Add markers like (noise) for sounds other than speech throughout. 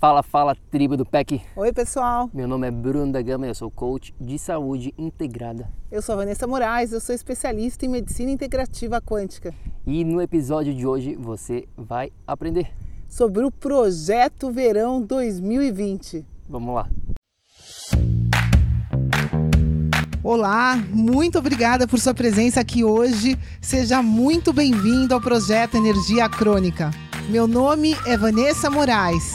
Fala, fala, tribo do PEC. Oi, pessoal. Meu nome é Bruno da Gama, eu sou coach de saúde integrada. Eu sou a Vanessa Moraes, eu sou especialista em medicina integrativa quântica. E no episódio de hoje você vai aprender sobre o Projeto Verão 2020. Vamos lá. Olá, muito obrigada por sua presença aqui hoje. Seja muito bem-vindo ao projeto Energia Crônica. Meu nome é Vanessa Moraes.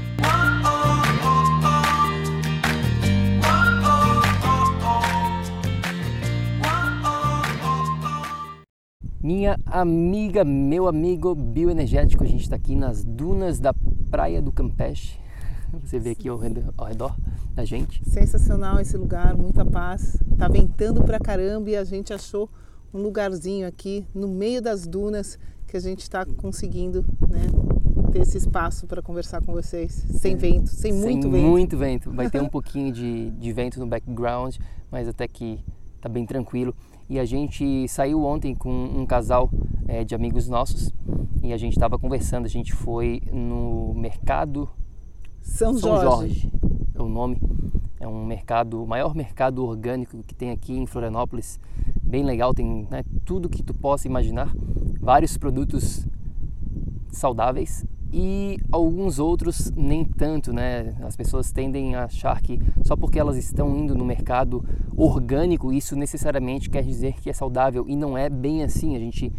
Minha amiga, meu amigo bioenergético, a gente está aqui nas dunas da Praia do Campeche. (laughs) Você vê aqui ao redor, ao redor, da gente. Sensacional esse lugar, muita paz. Tá ventando pra caramba e a gente achou um lugarzinho aqui no meio das dunas que a gente está conseguindo, né, ter esse espaço para conversar com vocês, sem vento, sem, sem muito vento. muito vento. Vai ter um (laughs) pouquinho de, de vento no background, mas até que tá bem tranquilo e a gente saiu ontem com um casal é, de amigos nossos e a gente estava conversando. A gente foi no mercado São, São Jorge. Jorge. é o nome. É um mercado, o maior mercado orgânico que tem aqui em Florianópolis. Bem legal, tem né, tudo que tu possa imaginar, vários produtos saudáveis e alguns outros nem tanto, né? As pessoas tendem a achar que só porque elas estão indo no mercado orgânico, isso necessariamente quer dizer que é saudável e não é bem assim. A gente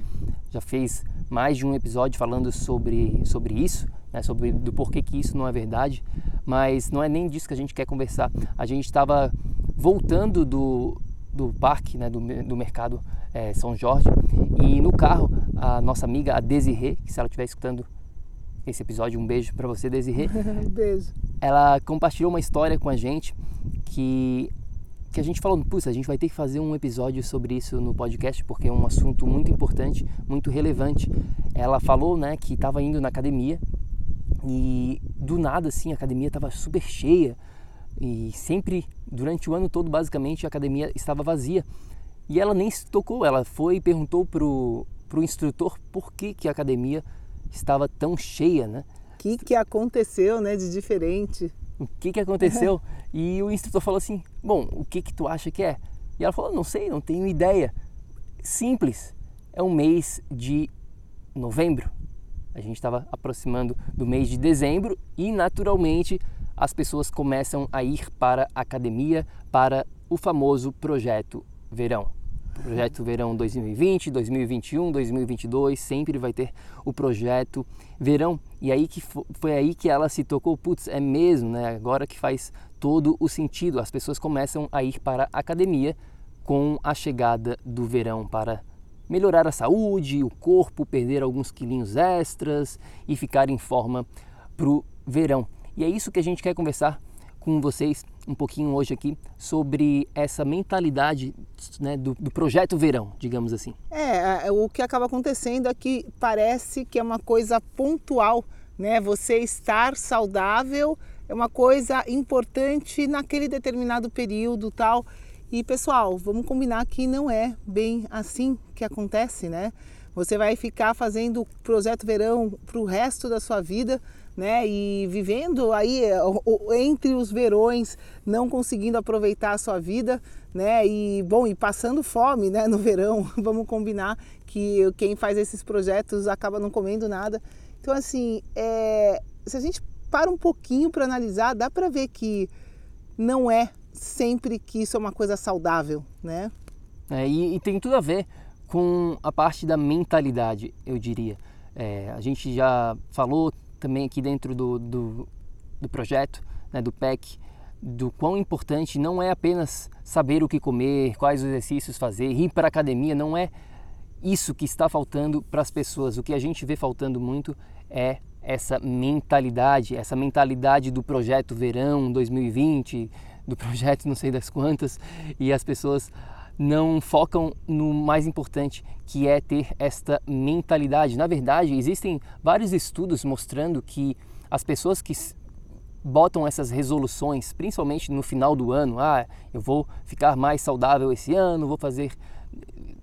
já fez mais de um episódio falando sobre, sobre isso, né? sobre do porquê que isso não é verdade, mas não é nem disso que a gente quer conversar. A gente estava voltando do, do parque, né? do, do mercado é, São Jorge, e no carro a nossa amiga a Desirê, que se ela estiver escutando esse episódio. Um beijo para você, Desirê. (laughs) beijo. Ela compartilhou uma história com a gente que que a gente falou, puxa, a gente vai ter que fazer um episódio sobre isso no podcast porque é um assunto muito importante, muito relevante. Ela falou, né, que estava indo na academia e do nada assim a academia estava super cheia e sempre durante o ano todo basicamente a academia estava vazia e ela nem se tocou, ela foi e perguntou pro pro instrutor por que que a academia estava tão cheia, né? O que, que aconteceu, né, de diferente? O que, que aconteceu? (laughs) e o instrutor falou assim: Bom, o que, que tu acha que é? E ela falou: Não sei, não tenho ideia. Simples. É um mês de novembro. A gente estava aproximando do mês de dezembro e, naturalmente, as pessoas começam a ir para a academia para o famoso projeto verão. Projeto Verão 2020, 2021, 2022, sempre vai ter o projeto Verão. E aí que foi aí que ela se tocou, putz, é mesmo, né? Agora que faz todo o sentido. As pessoas começam a ir para a academia com a chegada do verão para melhorar a saúde, o corpo, perder alguns quilinhos extras e ficar em forma para o verão. E é isso que a gente quer conversar com vocês um pouquinho hoje aqui sobre essa mentalidade né, do, do, projeto verão, digamos assim. É, o que acaba acontecendo é que parece que é uma coisa pontual, né? Você estar saudável é uma coisa importante naquele determinado período tal. E pessoal, vamos combinar que não é bem assim que acontece, né? Você vai ficar fazendo o projeto verão para o resto da sua vida né? E vivendo aí é, entre os verões, não conseguindo aproveitar a sua vida, né? E bom, e passando fome, né? No verão, (laughs) vamos combinar que quem faz esses projetos acaba não comendo nada. Então assim, é, se a gente para um pouquinho para analisar, dá para ver que não é sempre que isso é uma coisa saudável, né? É, e, e, tem tudo a ver com a parte da mentalidade, eu diria. É, a gente já falou também aqui dentro do, do, do projeto, né, do PEC, do quão importante não é apenas saber o que comer, quais exercícios fazer, ir para a academia, não é isso que está faltando para as pessoas. O que a gente vê faltando muito é essa mentalidade, essa mentalidade do projeto Verão 2020, do projeto não sei das quantas, e as pessoas não focam no mais importante, que é ter esta mentalidade. Na verdade, existem vários estudos mostrando que as pessoas que botam essas resoluções, principalmente no final do ano, ah, eu vou ficar mais saudável esse ano, vou fazer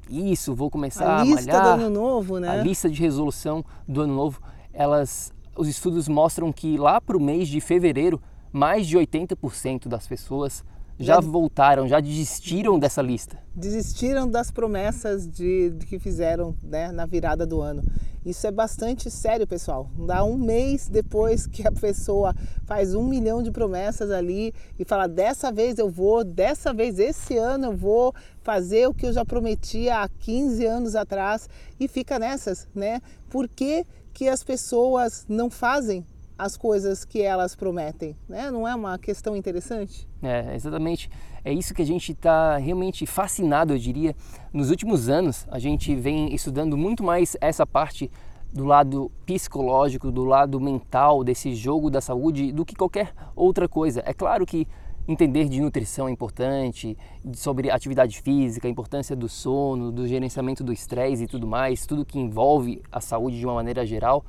isso, vou começar a, lista a malhar. do ano novo, né? A lista de resolução do ano novo, elas, os estudos mostram que lá para o mês de fevereiro, mais de 80% das pessoas já, já voltaram, já desistiram dessa lista. Desistiram das promessas de, de que fizeram né, na virada do ano. Isso é bastante sério, pessoal. Dá um mês depois que a pessoa faz um milhão de promessas ali e fala: dessa vez eu vou, dessa vez esse ano eu vou fazer o que eu já prometi há 15 anos atrás e fica nessas, né? Por que, que as pessoas não fazem as coisas que elas prometem, né? Não é uma questão interessante? É, exatamente. É isso que a gente está realmente fascinado, eu diria. Nos últimos anos, a gente vem estudando muito mais essa parte do lado psicológico, do lado mental desse jogo da saúde do que qualquer outra coisa. É claro que entender de nutrição é importante, sobre atividade física, a importância do sono, do gerenciamento do estresse e tudo mais, tudo que envolve a saúde de uma maneira geral.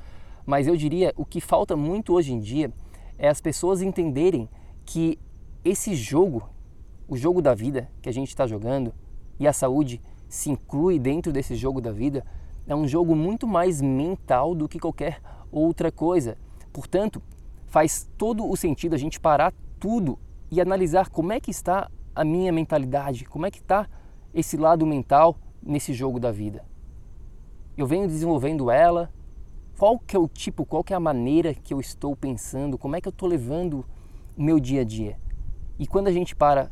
Mas eu diria o que falta muito hoje em dia é as pessoas entenderem que esse jogo, o jogo da vida que a gente está jogando e a saúde se inclui dentro desse jogo da vida, é um jogo muito mais mental do que qualquer outra coisa. Portanto, faz todo o sentido a gente parar tudo e analisar como é que está a minha mentalidade, como é que está esse lado mental nesse jogo da vida. Eu venho desenvolvendo ela, qual que é o tipo, qual que é a maneira que eu estou pensando, como é que eu estou levando o meu dia a dia. E quando a gente para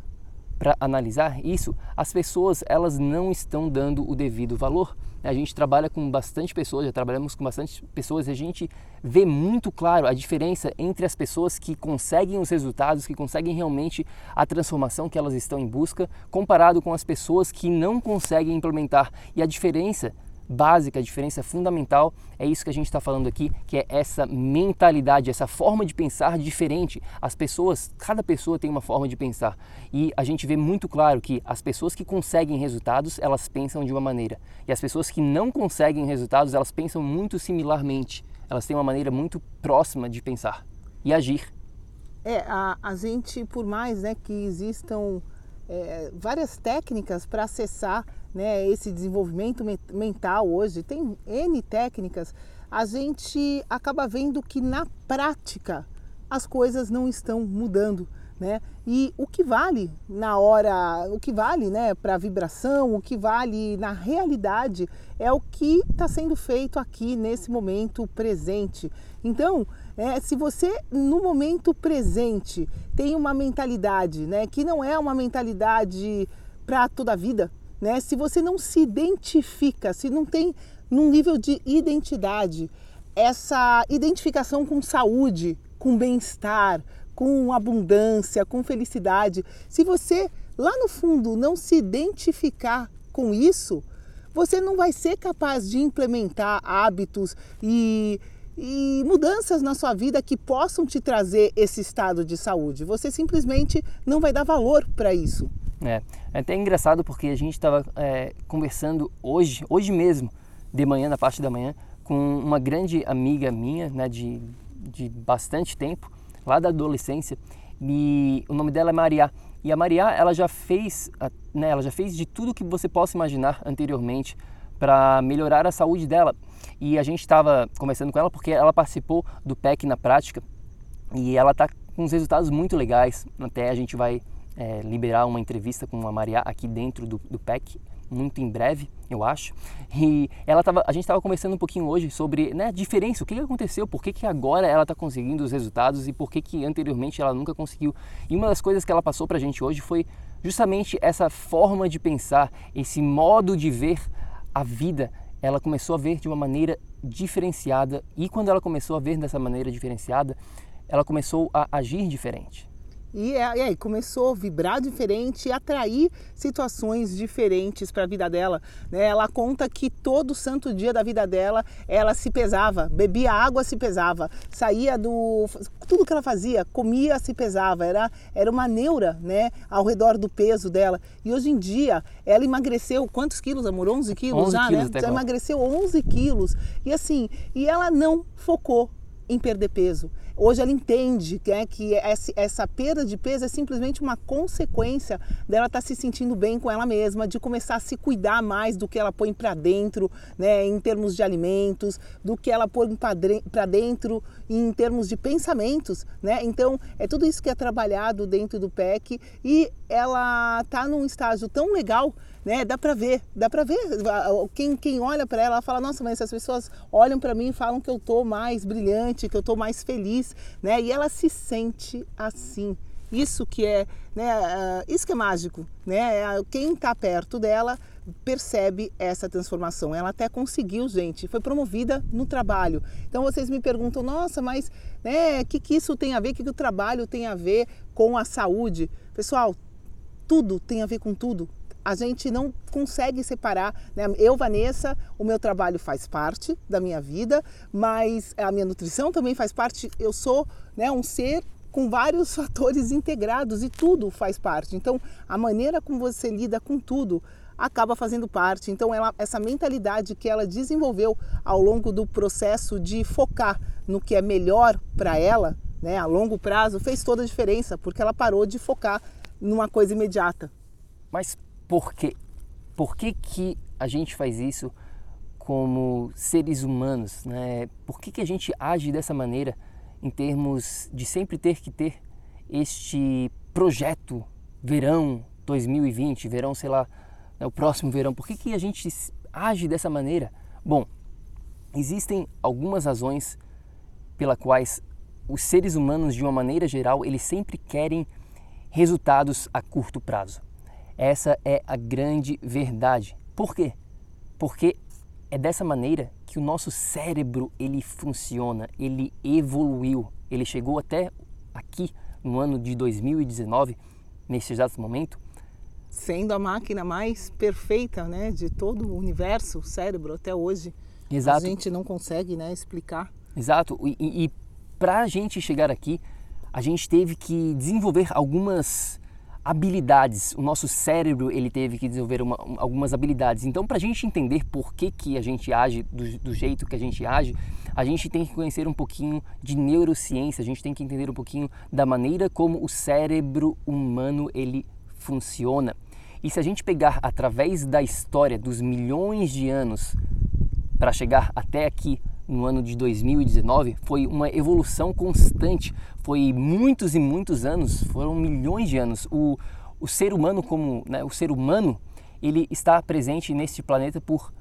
para analisar isso, as pessoas elas não estão dando o devido valor. A gente trabalha com bastante pessoas, já trabalhamos com bastante pessoas e a gente vê muito claro a diferença entre as pessoas que conseguem os resultados, que conseguem realmente a transformação que elas estão em busca, comparado com as pessoas que não conseguem implementar. E a diferença básica, a diferença fundamental é isso que a gente está falando aqui, que é essa mentalidade, essa forma de pensar diferente. As pessoas, cada pessoa tem uma forma de pensar e a gente vê muito claro que as pessoas que conseguem resultados, elas pensam de uma maneira e as pessoas que não conseguem resultados, elas pensam muito similarmente. Elas têm uma maneira muito próxima de pensar e agir. É, a, a gente, por mais né, que existam é, várias técnicas para acessar né, esse desenvolvimento mental hoje, tem N técnicas, a gente acaba vendo que na prática as coisas não estão mudando. Né? E o que vale na hora, o que vale né, para a vibração, o que vale na realidade é o que está sendo feito aqui nesse momento presente. Então, é, se você no momento presente tem uma mentalidade né, que não é uma mentalidade para toda a vida, né? Se você não se identifica, se não tem num nível de identidade essa identificação com saúde, com bem-estar, com abundância, com felicidade, se você lá no fundo não se identificar com isso, você não vai ser capaz de implementar hábitos e, e mudanças na sua vida que possam te trazer esse estado de saúde. Você simplesmente não vai dar valor para isso. É, é até engraçado porque a gente estava é, conversando hoje, hoje mesmo, de manhã, na parte da manhã, com uma grande amiga minha, né, de, de bastante tempo, lá da adolescência, e o nome dela é Maria. E a Maria, ela já fez, né, ela já fez de tudo que você possa imaginar anteriormente para melhorar a saúde dela. E a gente estava conversando com ela porque ela participou do PEC na prática e ela está com uns resultados muito legais. Até a gente vai é, liberar uma entrevista com a Maria aqui dentro do, do PEC muito em breve, eu acho. E ela tava, a gente estava conversando um pouquinho hoje sobre né, a diferença, o que, que aconteceu, por que, que agora ela está conseguindo os resultados e por que, que anteriormente ela nunca conseguiu. E uma das coisas que ela passou para a gente hoje foi justamente essa forma de pensar, esse modo de ver a vida. Ela começou a ver de uma maneira diferenciada e quando ela começou a ver dessa maneira diferenciada, ela começou a agir diferente. E, é, e aí começou a vibrar diferente e atrair situações diferentes para a vida dela. Né? Ela conta que todo santo dia da vida dela ela se pesava, bebia água, se pesava, saía do. Tudo que ela fazia, comia, se pesava. Era, era uma neura né? ao redor do peso dela. E hoje em dia ela emagreceu quantos quilos, amor? 11 quilos 11 já, quilos né? Já emagreceu 11 quilos. E assim, e ela não focou em perder peso. Hoje ela entende né, que essa perda de peso é simplesmente uma consequência dela estar tá se sentindo bem com ela mesma, de começar a se cuidar mais do que ela põe para dentro, né, em termos de alimentos, do que ela põe para dentro em termos de pensamentos, né? Então é tudo isso que é trabalhado dentro do PEC e ela está num estágio tão legal né? Dá para ver, dá para ver. Quem, quem olha para ela fala, nossa, mas as pessoas olham para mim e falam que eu tô mais brilhante, que eu tô mais feliz, né? E ela se sente assim. Isso que é, né? Uh, isso que é mágico, né? É, quem está perto dela percebe essa transformação. Ela até conseguiu, gente, foi promovida no trabalho. Então vocês me perguntam, nossa, mas né, que, que isso tem a ver? Que, que o trabalho tem a ver com a saúde? Pessoal, tudo tem a ver com tudo a gente não consegue separar. Né? Eu, Vanessa, o meu trabalho faz parte da minha vida, mas a minha nutrição também faz parte. Eu sou né, um ser com vários (laughs) fatores integrados e tudo faz parte. Então, a maneira como você lida com tudo acaba fazendo parte. Então, ela, essa mentalidade que ela desenvolveu ao longo do processo de focar no que é melhor para ela, né, a longo prazo, fez toda a diferença, porque ela parou de focar numa coisa imediata. Mas por quê? Por que, que a gente faz isso como seres humanos? Né? Por que, que a gente age dessa maneira em termos de sempre ter que ter este projeto verão 2020, verão, sei lá, né, o próximo verão? Por que, que a gente age dessa maneira? Bom, existem algumas razões pela quais os seres humanos, de uma maneira geral, eles sempre querem resultados a curto prazo. Essa é a grande verdade. Por quê? Porque é dessa maneira que o nosso cérebro ele funciona, ele evoluiu, ele chegou até aqui no ano de 2019, nesse exato momento, sendo a máquina mais perfeita, né, de todo o universo, o cérebro até hoje. Exato. A gente não consegue, né, explicar. Exato. E, e, e para a gente chegar aqui, a gente teve que desenvolver algumas habilidades. O nosso cérebro ele teve que desenvolver uma, algumas habilidades. Então, para a gente entender por que, que a gente age do, do, jeito que a gente age, a gente tem que conhecer um pouquinho de neurociência. A gente tem que entender um pouquinho da maneira como o cérebro humano ele funciona. E se a gente pegar através da história dos milhões de anos para chegar até aqui no ano de 2019 foi uma evolução constante. Foi muitos e muitos anos, foram milhões de anos. O, o ser humano como né, o ser humano ele está presente neste planeta por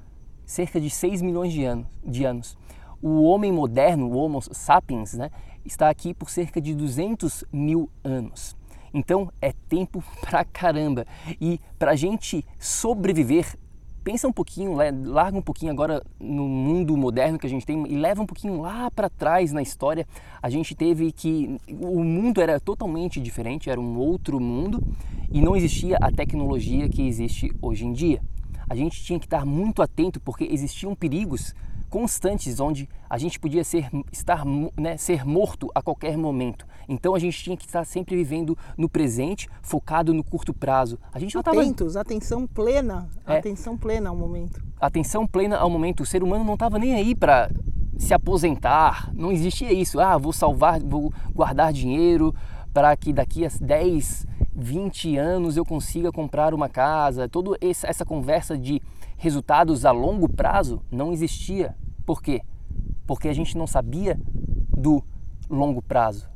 cerca de 6 milhões de anos, de anos. O homem moderno, o Homo sapiens, né, está aqui por cerca de 200 mil anos. Então é tempo (laughs) pra caramba. E para a gente sobreviver pensa um pouquinho, larga um pouquinho agora no mundo moderno que a gente tem e leva um pouquinho lá para trás na história. A gente teve que o mundo era totalmente diferente, era um outro mundo e não existia a tecnologia que existe hoje em dia. A gente tinha que estar muito atento porque existiam perigos constantes onde a gente podia ser, estar, né, ser morto a qualquer momento. Então a gente tinha que estar sempre vivendo no presente, focado no curto prazo. A gente não Atentos, tava... atenção plena, é. atenção plena ao momento. Atenção plena ao momento. O ser humano não estava nem aí para se aposentar, não existia isso. Ah, vou salvar, vou guardar dinheiro para que daqui a 10, 20 anos eu consiga comprar uma casa. Toda essa conversa de resultados a longo prazo não existia. Por quê? Porque a gente não sabia do longo prazo.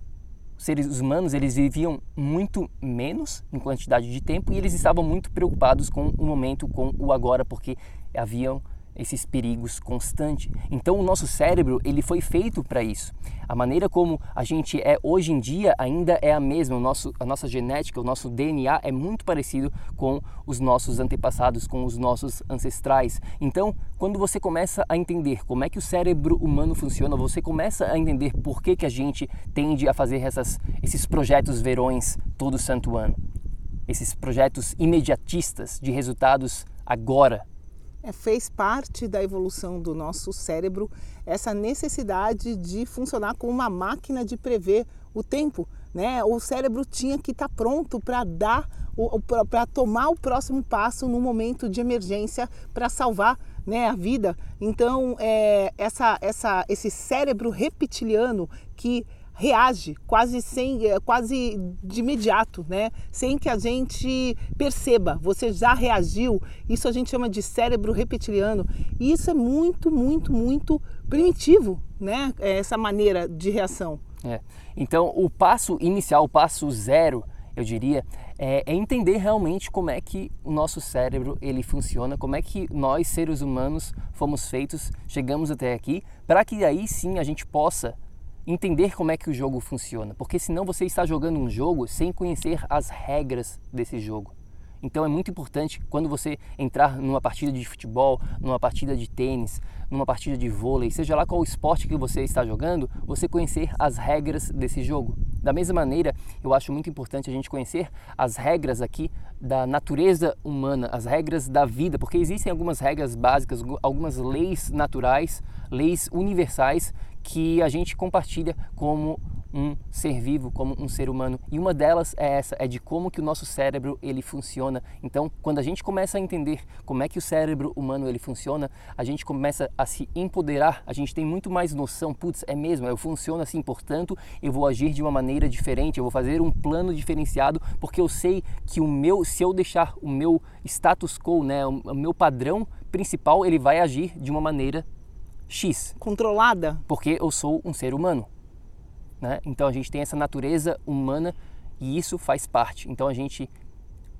seres humanos eles viviam muito menos em quantidade de tempo e eles estavam muito preocupados com o momento, com o agora, porque haviam esses perigos constantes. Então o nosso cérebro ele foi feito para isso. A maneira como a gente é hoje em dia ainda é a mesma. O nosso, a nossa genética, o nosso DNA é muito parecido com os nossos antepassados, com os nossos ancestrais. Então, quando você começa a entender como é que o cérebro humano funciona, você começa a entender por que, que a gente tende a fazer essas, esses projetos verões todo santo ano. Esses projetos imediatistas de resultados agora, é, fez parte da evolução do nosso cérebro essa necessidade de funcionar como uma máquina de prever o tempo. Né? O cérebro tinha que estar tá pronto para dar, para tomar o próximo passo no momento de emergência para salvar né, a vida. Então, é, essa, essa, esse cérebro reptiliano que reage quase sem eh, quase de imediato, né? Sem que a gente perceba. Você já reagiu. Isso a gente chama de cérebro reptiliano. E isso é muito, muito, muito primitivo, né? É essa maneira de reação. É. Então, o passo inicial, o passo zero, eu diria, é, é, entender realmente como é que o nosso cérebro ele funciona, como é que nós seres humanos fomos feitos, chegamos até aqui, para que aí sim a gente possa entender como é que o jogo funciona, porque senão você está jogando um jogo sem conhecer as regras desse jogo. Então é muito importante quando você entrar numa partida de futebol, numa partida de tênis, numa partida de vôlei, seja lá qual esporte que você está jogando, você conhecer as regras desse jogo. Da mesma maneira, eu acho muito importante a gente conhecer as regras aqui da natureza humana, as regras da vida, porque existem algumas regras básicas, algumas leis naturais, leis universais que a gente compartilha como um ser vivo, como um ser humano. E uma delas é essa, é de como que o nosso cérebro ele funciona. Então, quando a gente começa a entender como é que o cérebro humano ele funciona, a gente começa a se empoderar, a gente tem muito mais noção, putz, é mesmo, eu funciono assim, portanto, eu vou agir de uma maneira diferente, eu vou fazer um plano diferenciado, porque eu sei que o meu, se eu deixar o meu status quo, né, o meu padrão principal, ele vai agir de uma maneira X. Controlada? Porque eu sou um ser humano. Né? Então a gente tem essa natureza humana e isso faz parte. Então a gente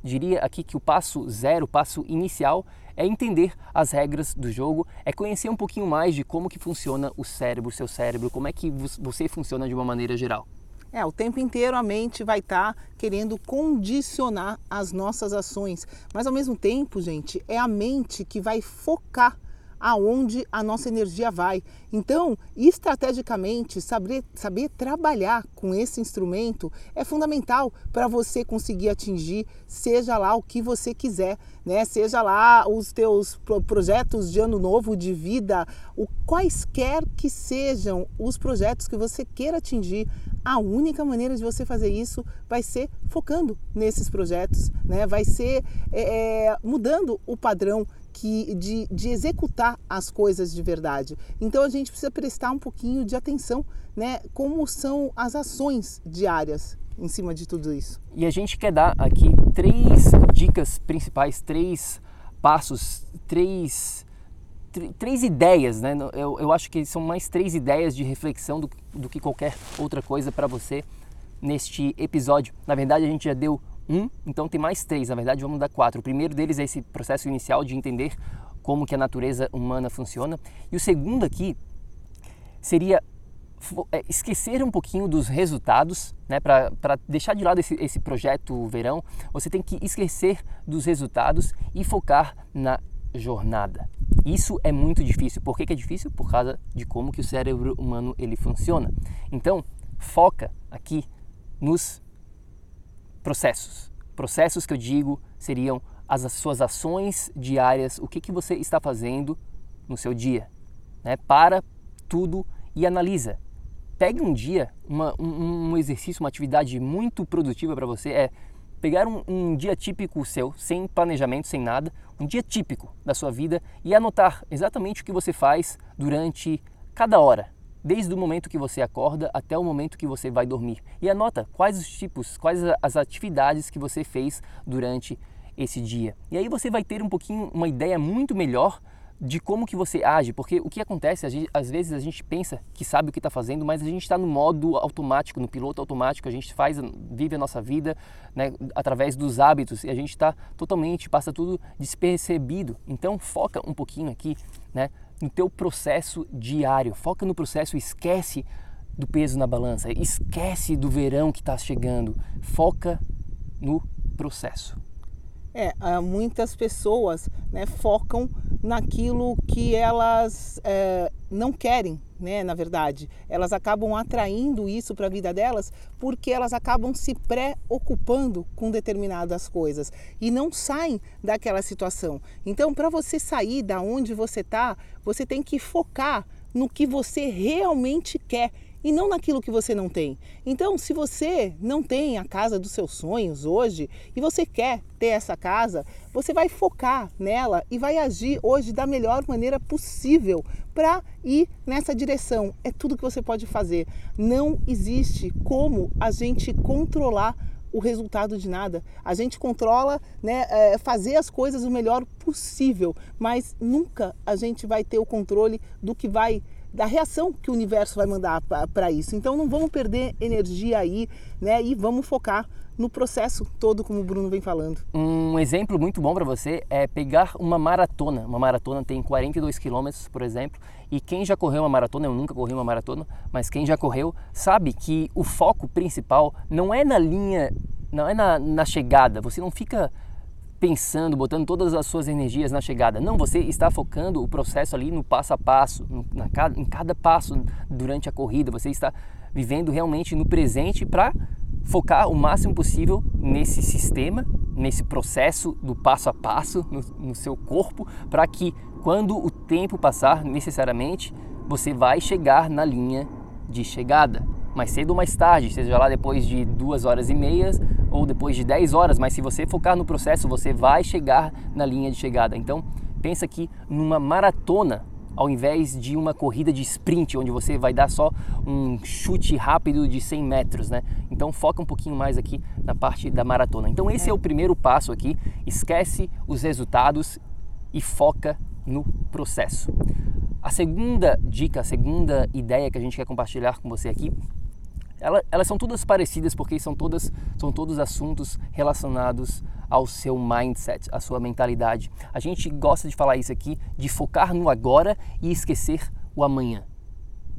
diria aqui que o passo zero, o passo inicial, é entender as regras do jogo, é conhecer um pouquinho mais de como que funciona o cérebro, o seu cérebro, como é que você funciona de uma maneira geral. É, o tempo inteiro a mente vai estar tá querendo condicionar as nossas ações, mas ao mesmo tempo, gente, é a mente que vai focar aonde a nossa energia vai. Então, estrategicamente, saber, saber trabalhar com esse instrumento é fundamental para você conseguir atingir, seja lá o que você quiser, né? Seja lá os teus projetos de ano novo, de vida, o quaisquer que sejam os projetos que você queira atingir, a única maneira de você fazer isso vai ser focando nesses projetos, né? Vai ser é, é mudando o padrão que, de, de executar as coisas de verdade. Então a gente precisa prestar um pouquinho de atenção, né? Como são as ações diárias em cima de tudo isso. E a gente quer dar aqui três dicas principais, três passos, três, três ideias, né? Eu, eu acho que são mais três ideias de reflexão do, do que qualquer outra coisa para você neste episódio. Na verdade, a gente já deu um, então tem mais três, na verdade vamos dar quatro. O primeiro deles é esse processo inicial de entender como que a natureza humana funciona. E o segundo aqui seria é, esquecer um pouquinho dos resultados, né, para deixar de lado esse, esse projeto verão, você tem que esquecer dos resultados e focar na jornada. Isso é muito difícil. Por que, que é difícil? Por causa de como que o cérebro humano ele funciona. Então, foca aqui nos processos. Processos que eu digo seriam as suas ações diárias, o que, que você está fazendo no seu dia. Né? Para tudo e analisa. Pegue um dia, uma, um, um, exercício, uma atividade muito produtiva para você é pegar um, um, dia típico seu, sem planejamento, sem nada, um dia típico da sua vida e anotar exatamente o que você faz durante cada hora, desde o momento que você acorda até o momento que você vai dormir. E anota quais os tipos, quais as atividades que você fez durante esse dia. E aí você vai ter um pouquinho uma ideia muito melhor de como que você age, porque o que acontece, gente, às vezes a gente pensa que sabe o que está fazendo, mas a gente está no modo automático, no piloto automático, a gente faz, vive a nossa vida né, através dos hábitos e a gente está totalmente, passa tudo despercebido. Então foca um pouquinho aqui né, no teu processo diário, foca no processo, esquece do peso na balança, esquece do verão que está chegando, foca no processo. É, muitas pessoas né, focam naquilo que elas é, não querem, né, na verdade. Elas acabam atraindo isso para a vida delas porque elas acabam se preocupando com determinadas coisas e não saem daquela situação. Então, para você sair da onde você está, você tem que focar no que você realmente quer e não naquilo que você não tem. Então, se você não tem a casa dos seus sonhos hoje e você quer ter essa casa, você vai focar nela e vai agir hoje da melhor maneira possível para ir nessa direção. É tudo que você pode fazer. Não existe como a gente controlar o resultado de nada. A gente controla, né, é, fazer as coisas o melhor possível, mas nunca a gente vai ter o controle do que vai da reação que o universo vai mandar para isso. Então não vamos perder energia aí, né? E vamos focar no processo todo, como o Bruno vem falando. Um exemplo muito bom para você é pegar uma maratona. Uma maratona tem 42 quilômetros, por exemplo, e quem já correu uma maratona, eu nunca corri uma maratona, mas quem já correu sabe que o foco principal não é na linha, não é na, na chegada. Você não fica pensando, botando todas as suas energias na chegada. Não, você está focando o processo ali no passo a passo, em cada passo durante a corrida. Você está vivendo realmente no presente para focar o máximo possível nesse sistema, nesse processo do passo a passo no, no seu corpo, para que quando o tempo passar, necessariamente você vai chegar na linha de chegada mais cedo ou mais tarde, seja lá depois de duas horas e meia ou depois de 10 horas, mas se você focar no processo, você vai chegar na linha de chegada. Então, pensa aqui numa maratona ao invés de uma corrida de sprint, onde você vai dar só um chute rápido de 100 metros, né? Então foca um pouquinho mais aqui na parte da maratona. Então esse é o primeiro passo aqui, esquece os resultados e foca no processo. A segunda dica, a segunda ideia que a gente quer compartilhar com você aqui ela, elas são todas parecidas porque são, todas, são todos assuntos relacionados ao seu mindset, à sua mentalidade. A gente gosta de falar isso aqui, de focar no agora e esquecer o amanhã.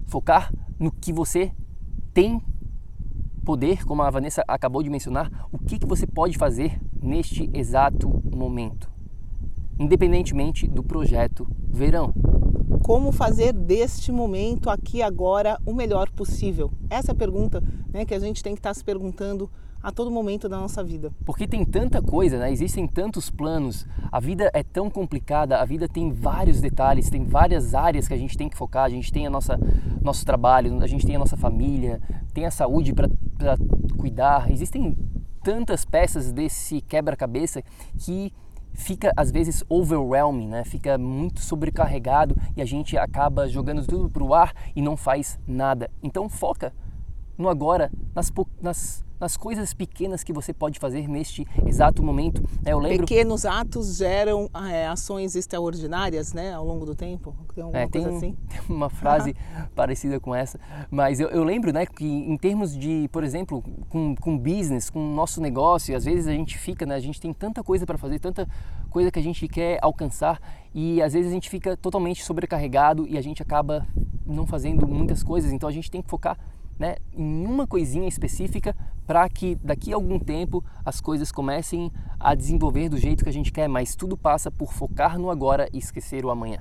Focar no que você tem poder, como a Vanessa acabou de mencionar, o que, que você pode fazer neste exato momento, independentemente do projeto verão como fazer deste momento aqui agora o melhor possível? Essa é a pergunta né, que a gente tem que estar se perguntando a todo momento da nossa vida. Porque tem tanta coisa, né? existem tantos planos, a vida é tão complicada, a vida tem vários detalhes, tem várias áreas que a gente tem que focar, a gente tem a nossa nosso trabalho, a gente tem a nossa família, tem a saúde para cuidar, existem tantas peças desse quebra-cabeça que fica às vezes overwhelming, né? Fica muito sobrecarregado e a gente acaba jogando tudo para o ar e não faz nada. Então foca no agora, nas, nas nas coisas pequenas que você pode fazer neste exato momento. É, eu lembro... Pequenos atos geram é, ações extraordinárias né, ao longo do tempo? Tem, é, tem, assim? (laughs) tem uma frase (laughs) parecida com essa, mas eu, eu, lembro né, que em termos de, por exemplo, com, com business, com o nosso negócio, às vezes a gente fica, né, a gente tem tanta coisa para fazer, tanta coisa que a gente quer alcançar e às vezes a gente fica totalmente sobrecarregado e a gente acaba não fazendo muitas coisas, então a gente tem que focar né, em uma coisinha específica para que daqui a algum tempo as coisas comecem a desenvolver do jeito que a gente quer, mas tudo passa por focar no agora e esquecer o amanhã.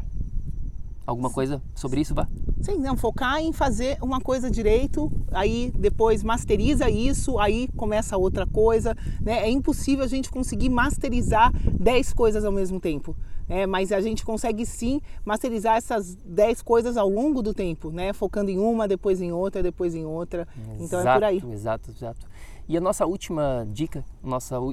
Alguma coisa sobre isso, Vá? Sim, não, focar em fazer uma coisa direito, aí depois masteriza isso, aí começa outra coisa. Né? É impossível a gente conseguir masterizar 10 coisas ao mesmo tempo. Né? Mas a gente consegue sim masterizar essas 10 coisas ao longo do tempo, né? focando em uma, depois em outra, depois em outra. Exato, então é por aí. Exato, exato. E a nossa última dica,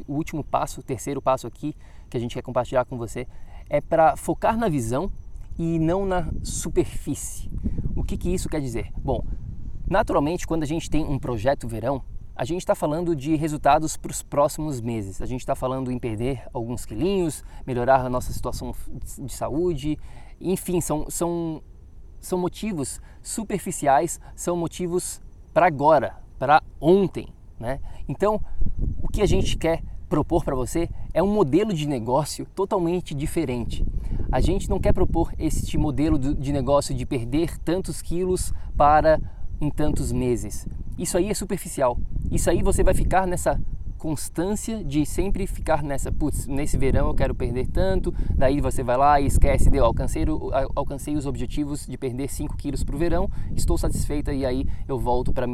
o último passo, o terceiro passo aqui que a gente quer compartilhar com você é para focar na visão e não na superfície. O que, que isso quer dizer? Bom, naturalmente, quando a gente tem um projeto verão, a gente está falando de resultados para os próximos meses. A gente está falando em perder alguns quilinhos, melhorar a nossa situação de saúde, enfim, são, são, são motivos superficiais, são motivos para agora, para ontem. Né? Então, o que a gente quer propor para você é um modelo de negócio totalmente diferente. A gente não quer propor este modelo de negócio de perder tantos quilos para em tantos meses. Isso aí é superficial. Isso aí você vai ficar nessa constância de sempre ficar nessa, putz, nesse verão eu quero perder tanto, daí você vai lá e esquece, deu, alcancei, alcancei os objetivos de perder 5 quilos para o verão, estou satisfeita e aí eu volto para o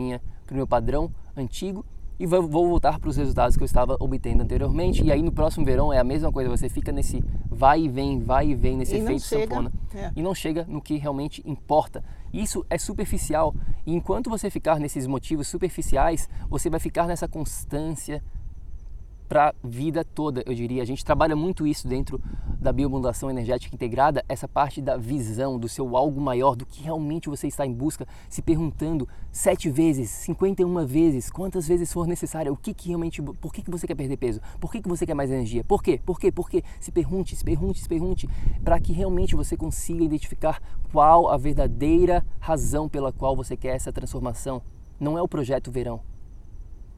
meu padrão antigo e vou voltar para os resultados que eu estava obtendo anteriormente. E aí no próximo verão é a mesma coisa, você fica nesse vai e vem, vai e vem, nesse e efeito sanfona. É. E não chega no que realmente importa. Isso é superficial. E enquanto você ficar nesses motivos superficiais, você vai ficar nessa constância para a vida toda, eu diria. A gente trabalha muito isso dentro da biomodulação energética integrada, essa parte da visão, do seu algo maior, do que realmente você está em busca, se perguntando sete vezes, 51 vezes, quantas vezes for necessário, o que, que realmente, por que, que você quer perder peso? Por que, que você quer mais energia? Por quê? Por quê? Por quê? Se pergunte, se pergunte, se pergunte, para que realmente você consiga identificar qual a verdadeira razão pela qual você quer essa transformação. Não é o projeto verão.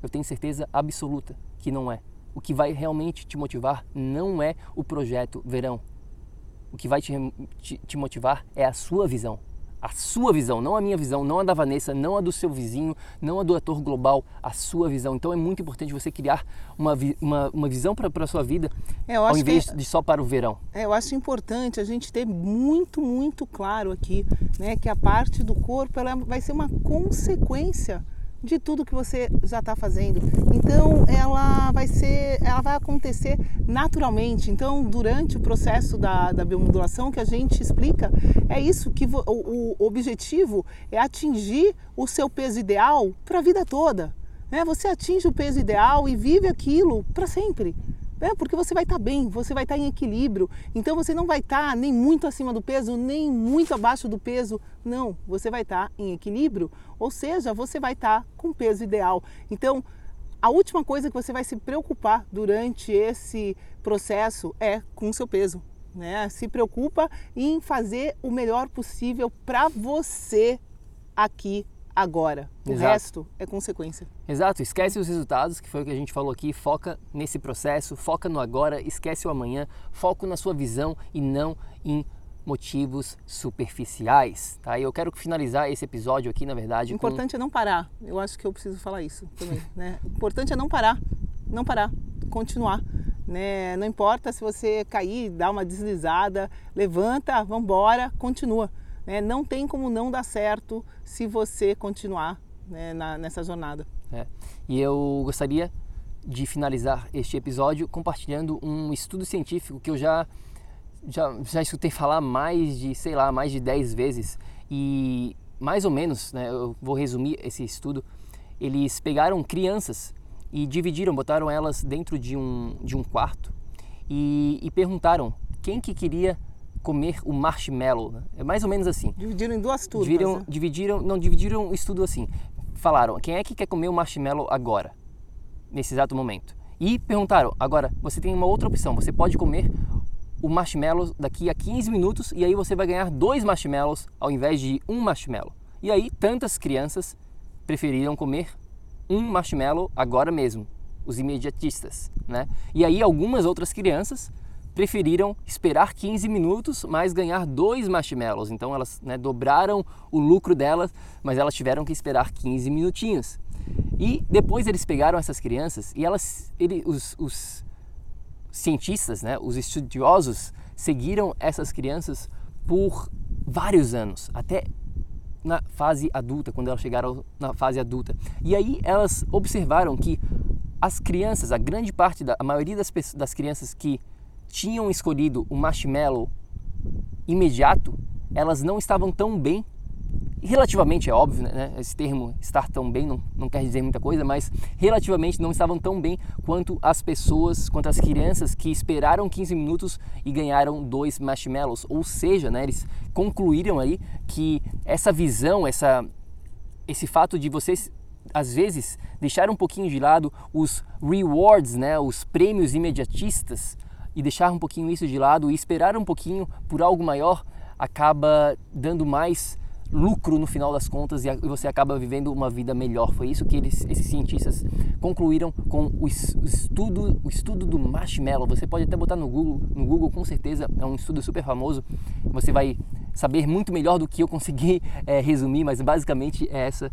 Eu tenho certeza absoluta que não é. O que vai realmente te motivar não é o projeto verão. O que vai te, te, te, motivar é a sua visão. A sua visão, não a minha visão, não a da Vanessa, não a do seu vizinho, não a do ator global, a sua visão. Então é muito importante você criar uma, uma, uma visão para a sua vida, é, ao invés que, de só para o verão. É, eu acho importante a gente ter muito, muito claro aqui né, que a parte do corpo ela vai ser uma consequência de tudo que você já está fazendo. Então ela vai ser, ela vai acontecer naturalmente. Então durante o processo da, da biomodulação que a gente explica é isso que o, o objetivo é atingir o seu peso ideal para a vida toda. Né? Você atinge o peso ideal e vive aquilo para sempre. É, porque você vai estar tá bem, você vai estar tá em equilíbrio. Então você não vai estar tá nem muito acima do peso, nem muito abaixo do peso. Não, você vai estar em equilíbrio, ou seja, você vai estar com o peso ideal. Então, a última coisa que você vai se preocupar durante esse processo é com o seu peso. Né? Se preocupa em fazer o melhor possível para você aqui agora. O Exato. resto é consequência. Exato, esquece os resultados, que foi o que a gente falou aqui, foca nesse processo, foca no agora, esquece o amanhã, foco na sua visão e não em motivos superficiais, tá? E eu quero finalizar esse episódio aqui, na verdade, O importante com... é não parar. Eu acho que eu preciso falar isso também, né? O importante é não parar, não parar, continuar. Né? Não importa se você cair, dar uma deslizada, levanta, vamos embora, continua. Né? Não tem como não dar certo se você continuar né, na, nessa jornada. É. E eu gostaria de finalizar este episódio compartilhando um estudo científico que eu já, já, já escutei falar mais de, sei lá, mais de 10 vezes. E mais ou menos, né, eu vou resumir esse estudo, eles pegaram crianças e dividiram, botaram elas dentro de um, de um quarto e, e perguntaram quem que queria comer o marshmallow. Né? É mais ou menos assim. Dividiram em duas turmas. Dividiram, né? dividiram, não, dividiram o estudo assim. Falaram, quem é que quer comer o marshmallow agora? Nesse exato momento. E perguntaram, agora, você tem uma outra opção. Você pode comer o marshmallow daqui a 15 minutos e aí você vai ganhar dois marshmallows ao invés de um marshmallow. E aí, tantas crianças preferiram comer um marshmallow agora mesmo, os imediatistas, né? E aí algumas outras crianças preferiram esperar 15 minutos, mas ganhar dois marshmallows. Então elas né, dobraram o lucro delas, mas elas tiveram que esperar 15 minutinhos. E depois eles pegaram essas crianças e elas, ele, os, os cientistas, né, os estudiosos, seguiram essas crianças por vários anos, até na fase adulta, quando elas chegaram na fase adulta. E aí elas observaram que as crianças, a grande parte da a maioria das, das crianças que tinham escolhido o marshmallow imediato, elas não estavam tão bem. Relativamente é óbvio, né? Esse termo estar tão bem não, não quer dizer muita coisa, mas relativamente não estavam tão bem quanto as pessoas, quanto as crianças que esperaram 15 minutos e ganharam dois marshmallows. Ou seja, né, eles concluíram aí que essa visão, essa, esse fato de vocês às vezes deixar um pouquinho de lado os rewards, né, os prêmios imediatistas e deixar um pouquinho isso de lado e esperar um pouquinho por algo maior acaba dando mais lucro no final das contas e você acaba vivendo uma vida melhor. Foi isso que eles, esses cientistas concluíram com o estudo, o estudo do marshmallow. Você pode até botar no Google, no Google com certeza é um estudo super famoso. Você vai saber muito melhor do que eu consegui é, (laughs) resumir, mas basicamente é essa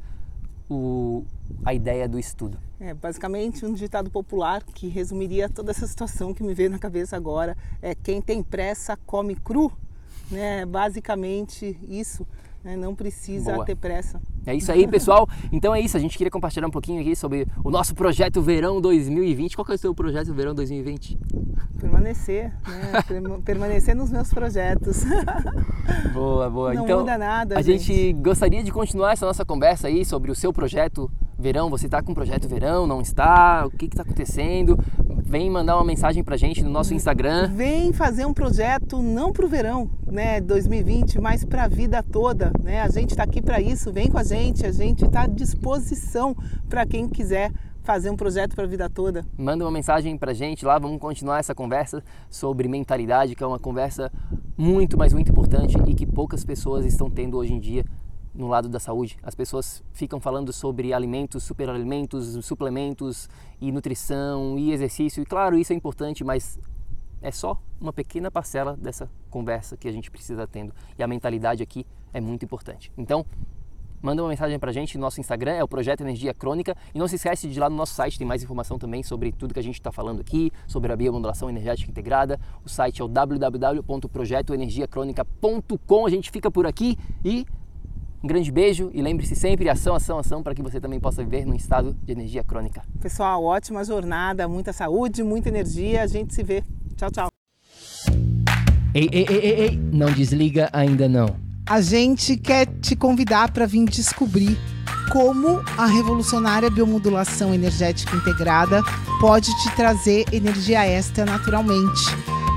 o, a ideia do estudo. É basicamente um ditado popular que resumiria toda essa situação que me veio na cabeça agora. É quem tem pressa come cru, né? Basicamente isso. Né? Não precisa Boa. ter pressa. É isso aí, pessoal. Então é isso. A gente queria compartilhar um pouquinho aqui sobre o nosso projeto Verão 2020. Qual que é o seu projeto Verão 2020? Permanecer, né? Permanecer nos meus projetos. (laughs) Boa, boa. Não então, muda nada. A gente. gente gostaria de continuar essa nossa conversa aí sobre o seu projeto Verão. Você está com o projeto Verão? Não está? O que está acontecendo? Vem mandar uma mensagem pra gente no nosso Instagram. Vem fazer um projeto não pro verão, né, 2020, mas para a vida toda, né? A gente está aqui para isso, vem com a gente, a gente está à disposição para quem quiser fazer um projeto para a vida toda. Manda uma mensagem pra gente lá, vamos continuar essa conversa sobre mentalidade, que é uma conversa muito, mas muito importante e que poucas pessoas estão tendo hoje em dia no lado da saúde. As pessoas ficam falando sobre alimentos, superalimentos, suplementos e nutrição e exercício. E claro, isso é importante, mas é só uma pequena parcela dessa conversa que a gente precisa tendo. E a mentalidade aqui é muito importante. Então, manda uma mensagem pra gente no nosso Instagram, é o Projeto Energia Crônica. E não se esquece de ir lá no nosso site, tem mais informação também sobre tudo que a gente está falando aqui, sobre a biomodulação energética integrada. O site é o www.projetoenergiacronica.com. A gente fica por aqui e um grande beijo e lembre-se sempre ação, ação, ação para que você também possa viver num estado de energia crônica. Pessoal, ótima jornada, muita saúde, muita energia. A gente se vê. Tchau, tchau. Ei, ei, ei, ei, ei. não desliga ainda não. A gente quer te convidar para vir descobrir como a revolucionária biomodulação energética integrada pode te trazer energia extra naturalmente